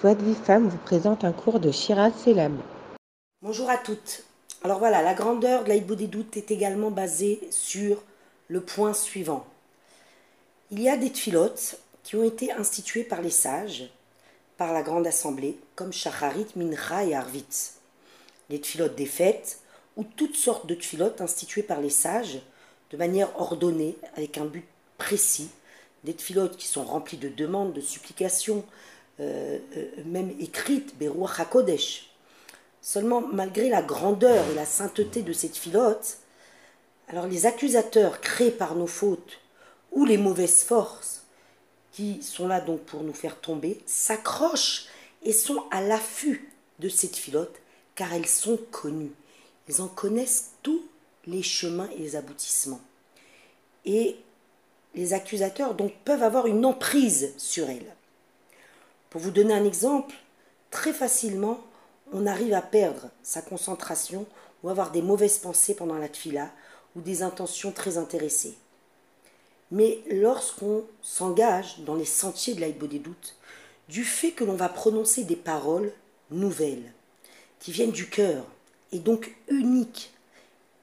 Joie de vie femme vous présente un cours de Shiraz Selam. Bonjour à toutes. Alors voilà, la grandeur de l'Aïbou des doutes est également basée sur le point suivant. Il y a des tfilotes qui ont été instituées par les sages, par la grande assemblée, comme Shacharit, Mincha et Arvit. Les tfilotes des fêtes, ou toutes sortes de tfilotes instituées par les sages, de manière ordonnée, avec un but précis, des tfilotes qui sont remplis de demandes, de supplications, euh, euh, même écrite, Beruach HaKodesh. Seulement, malgré la grandeur et la sainteté de cette filote, alors les accusateurs créés par nos fautes ou les mauvaises forces qui sont là donc pour nous faire tomber s'accrochent et sont à l'affût de cette filote car elles sont connues. Elles en connaissent tous les chemins et les aboutissements. Et les accusateurs donc peuvent avoir une emprise sur elles. Pour vous donner un exemple, très facilement, on arrive à perdre sa concentration ou avoir des mauvaises pensées pendant la tfila ou des intentions très intéressées. Mais lorsqu'on s'engage dans les sentiers de l'aïbo des doutes, du fait que l'on va prononcer des paroles nouvelles, qui viennent du cœur, et donc uniques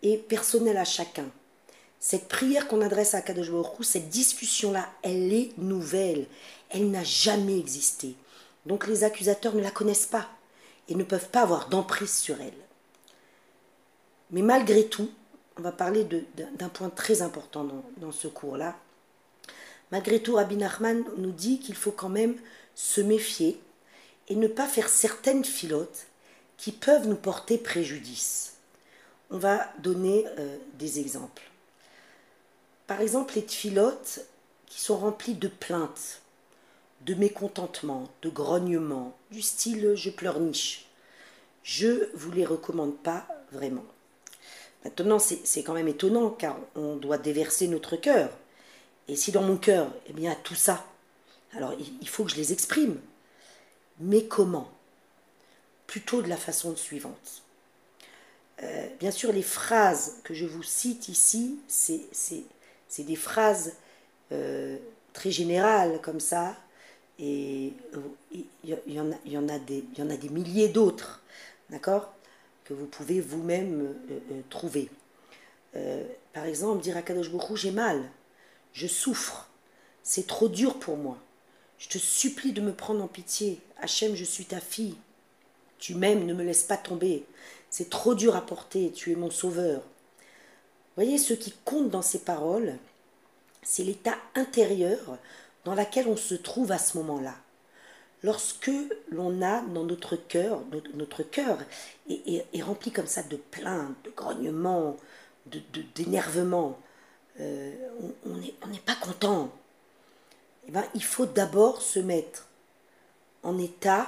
et personnelles à chacun, cette prière qu'on adresse à Kadosh cette discussion-là, elle est nouvelle. Elle n'a jamais existé. Donc les accusateurs ne la connaissent pas et ne peuvent pas avoir d'emprise sur elle. Mais malgré tout, on va parler d'un point très important dans, dans ce cours-là. Malgré tout, Rabbi Nachman nous dit qu'il faut quand même se méfier et ne pas faire certaines filotes qui peuvent nous porter préjudice. On va donner euh, des exemples. Par exemple, les tfilotes qui sont remplis de plaintes, de mécontentement, de grognements, du style je pleurniche. Je vous les recommande pas vraiment. Maintenant, c'est quand même étonnant car on doit déverser notre cœur. Et si dans mon cœur, eh bien, tout ça, alors il faut que je les exprime. Mais comment? Plutôt de la façon suivante. Euh, bien sûr, les phrases que je vous cite ici, c'est c'est des phrases euh, très générales comme ça, et il y, en a, des, milliers d'autres, d'accord, que vous pouvez vous-même euh, euh, trouver. par exemple, dire à Kadosh Bokhu, j'ai mal, je souffre, c'est trop dur pour moi. Je te supplie de me prendre en pitié. Hachem, je suis ta fille. Tu m'aimes, ne me laisse pas tomber. C'est trop dur à porter, tu es mon sauveur voyez, ce qui compte dans ces paroles, c'est l'état intérieur dans lequel on se trouve à ce moment-là. Lorsque l'on a dans notre cœur, notre, cœur est, rempli comme ça de plaintes, de grognements, d'énervement, de, euh, on n'est pas content. Eh ben, il faut d'abord se mettre en état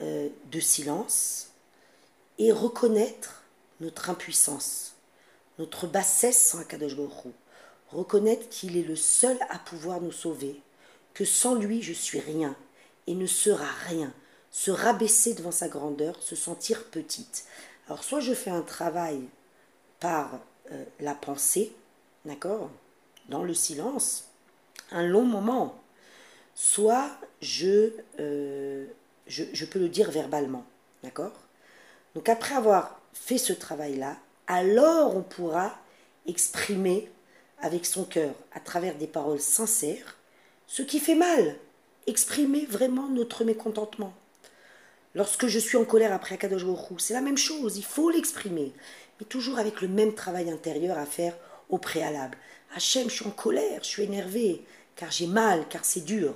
euh, de silence et reconnaître notre impuissance notre bassesse sans Akadosh Baruch reconnaître qu'il est le seul à pouvoir nous sauver, que sans lui je suis rien et ne sera rien, se rabaisser devant sa grandeur, se sentir petite. Alors soit je fais un travail par euh, la pensée, d'accord, dans le silence, un long moment, soit je, euh, je, je peux le dire verbalement, d'accord Donc après avoir fait ce travail-là, alors on pourra exprimer avec son cœur, à travers des paroles sincères, ce qui fait mal, exprimer vraiment notre mécontentement. Lorsque je suis en colère après Akadosh Baruch c'est la même chose, il faut l'exprimer, mais toujours avec le même travail intérieur à faire au préalable. Hachem, je suis en colère, je suis énervé, car j'ai mal, car c'est dur.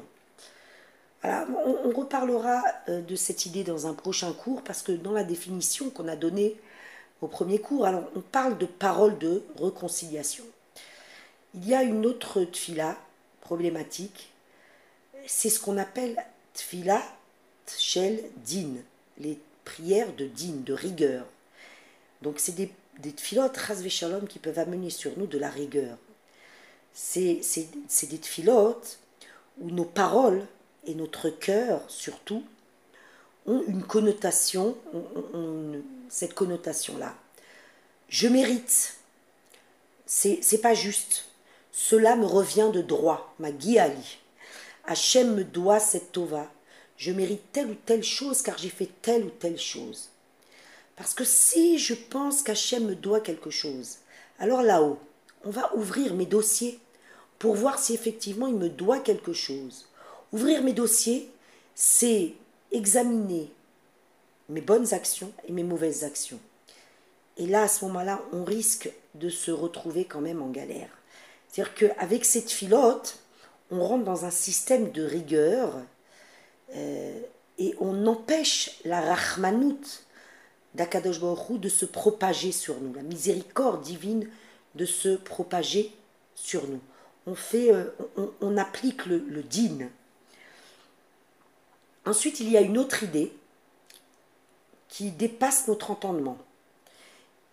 On, reparlera euh, de cette idée dans un prochain cours, parce que dans la définition qu'on a donnée au premier cours. Alors, on parle de paroles de réconciliation. Il y a une autre tfila problématique, c'est ce qu'on appelle tfila shel din, les prières de din, de rigueur. Donc, c'est des, des tfilotes shalom qui peuvent amener sur nous de la rigueur. C'est des tfilotes où nos paroles et notre cœur, surtout, ont une connotation, cette connotation-là. Je mérite. C'est pas juste. Cela me revient de droit, ma guiali. Hachem me doit cette tova. je mérite telle ou telle chose car j'ai fait telle ou telle chose. Parce que si je pense qu'Hachem me doit quelque chose, alors là-haut, on va ouvrir mes dossiers pour voir si effectivement il me doit quelque chose. Ouvrir mes dossiers, c'est examiner mes bonnes actions et mes mauvaises actions. Et là, à ce moment-là, on risque de se retrouver quand même en galère. C'est-à-dire qu'avec cette filote, on rentre dans un système de rigueur euh, et on empêche la rachmanout d'Akadosh de se propager sur nous, la miséricorde divine de se propager sur nous. On, fait, euh, on, applique le, le din. Ensuite, il y a une autre idée qui dépasse notre entendement.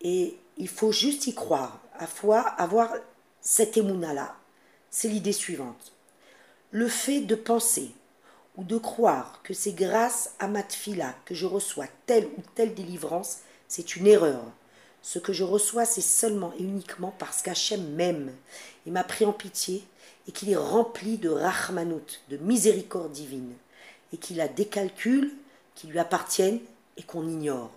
Et il faut juste y croire, à fois avoir cette émouna-là. C'est l'idée suivante. Le fait de penser ou de croire que c'est grâce à ma tfila que je reçois telle ou telle délivrance, c'est une erreur. Ce que je reçois, c'est seulement et uniquement parce qu'Hachem m'aime et m'a pris en pitié et qu'il est rempli de rahmanout, de miséricorde divine, et qu'il a des calculs qui lui appartiennent et qu'on ignore.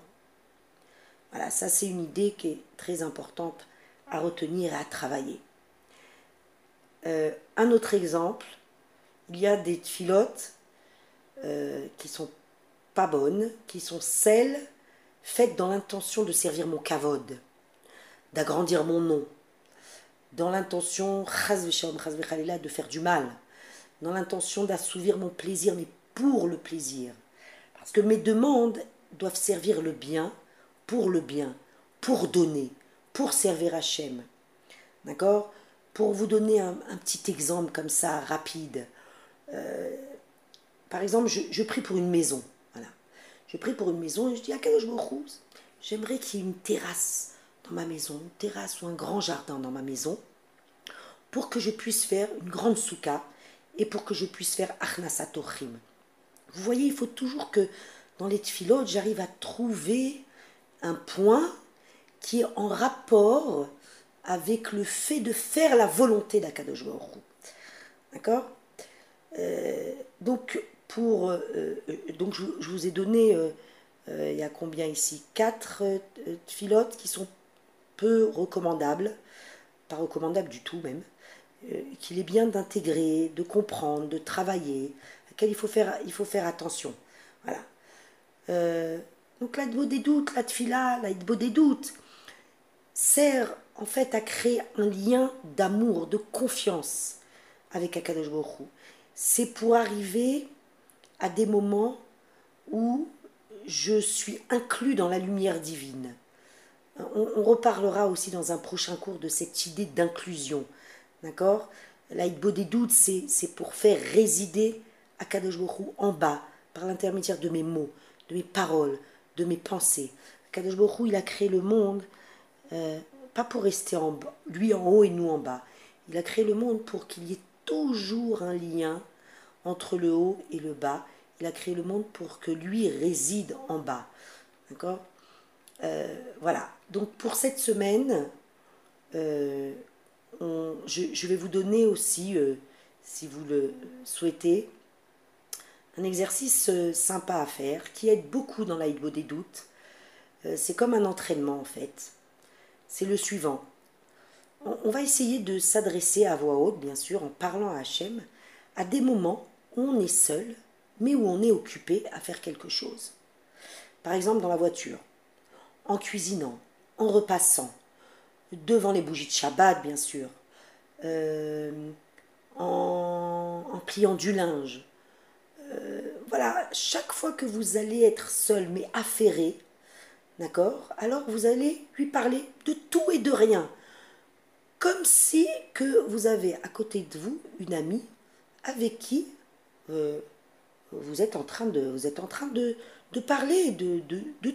Voilà, ça c'est une idée qui est très importante à retenir et à travailler. Euh, un autre exemple, il y a des filotes euh, qui sont pas bonnes, qui sont celles faites dans l'intention de servir mon kavod, d'agrandir mon nom, dans l'intention de faire du mal, dans l'intention d'assouvir mon plaisir, mais pour le plaisir. Parce que mes demandes doivent servir le bien, pour le bien, pour donner, pour servir Hachem. D'accord? Pour vous donner un, petit exemple comme ça, rapide. Euh, par exemple, je, prie pour une maison. Voilà. Je prie pour une maison et je dis à quel je me J'aimerais qu'il y ait une terrasse dans ma maison, une terrasse ou un grand jardin dans ma maison, pour que je puisse faire une grande souka et pour que je puisse faire Achnasatochim. Vous voyez, il faut toujours que dans les tfilotes, j'arrive à trouver un point qui est en rapport avec le fait de faire la volonté d'Akadosh D'accord? Euh, Donc, pour, euh, euh, donc je, vous ai donné, il y a combien ici? Quatre filotes qui sont peu recommandables, pas recommandables du tout même, qu'il est bien d'intégrer, de comprendre, de travailler, à il faut faire, il faut faire attention. Voilà. Euh, donc la des doutes, la tfila, la des doutes, sert en fait à créer un lien d'amour, de confiance avec Akadosh Baruch C'est pour arriver à des moments où je suis inclus dans la lumière divine. On, reparlera aussi dans un prochain cours de cette idée d'inclusion. D'accord? La des doutes, c'est pour faire résider Akadosh Baruch en bas, par l'intermédiaire de mes mots, paroles, de mes pensées. Kadosh il a créé le monde, euh, pas pour rester en lui en haut et nous en bas. Il a créé le monde pour qu'il y ait toujours un lien entre le haut et le bas. Il a créé le monde pour que lui réside en bas. D'accord? Euh, Voilà. Donc pour cette semaine, euh, je, je, vais vous donner aussi, si vous le souhaitez, un exercice euh, sympa à faire qui aide beaucoup dans l'aïdbo des doutes. Euh, c'est comme un entraînement en fait. C'est le suivant. On va essayer de s'adresser à voix haute, bien sûr, en parlant à Hachem, à des moments où on est seul, mais où on est occupé à faire quelque chose. Par exemple, dans la voiture, en cuisinant, en repassant, devant les bougies de Shabbat, bien sûr, euh, en, pliant du linge, voilà, chaque fois que vous allez être seul mais affairé, d'accord Alors vous allez lui parler de tout et de rien. Comme si que vous avez à côté de vous une amie avec qui euh, vous êtes en train de, vous êtes en train de, parler de,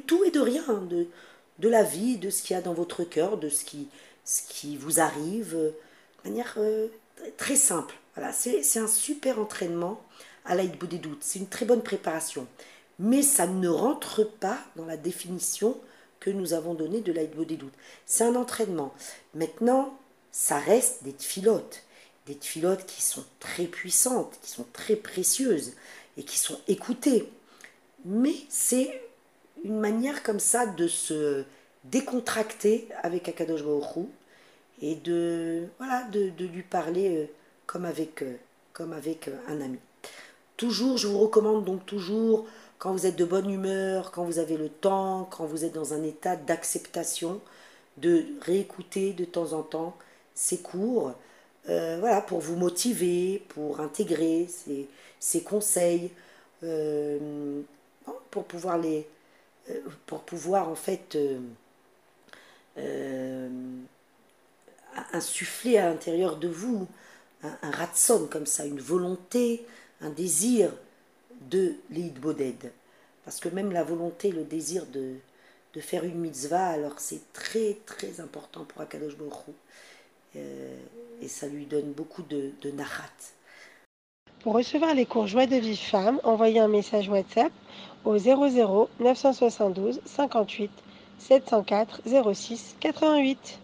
tout et de rien, de, de la vie, de ce qu'il y a dans votre cœur, de ce qui, vous arrive, de manière euh, très simple. Voilà, c'est un super entraînement à des doutes. C'est une très bonne préparation. Mais ça ne rentre pas dans la définition que nous avons donnée de des doutes. C'est un entraînement. Maintenant, ça reste des filotes. Des filotes qui sont très puissantes, qui sont très précieuses. et qui sont écoutés. Mais c'est une manière comme ça de se décontracter avec Akadosh Baruch et de, voilà, de, lui parler euh, comme avec, euh, comme avec euh, un ami. Toujours, je vous recommande donc toujours, quand vous êtes de bonne humeur, quand vous avez le temps, quand vous êtes dans un état d'acceptation, de réécouter de temps en temps ces cours, voilà, pour vous motiver, pour intégrer ces, conseils, pour pouvoir les, pour pouvoir en fait insuffler à l'intérieur de vous un, un ratson comme ça, une volonté, un désir de l'id boded. Parce que même la volonté, le désir de, de faire une mitzvah, alors c'est très très important pour Akadosh Baruch euh, et ça lui donne beaucoup de, de nahat. Pour recevoir les cours Joie de vie femme, envoyez un message WhatsApp au 00 972 58 704 06 88.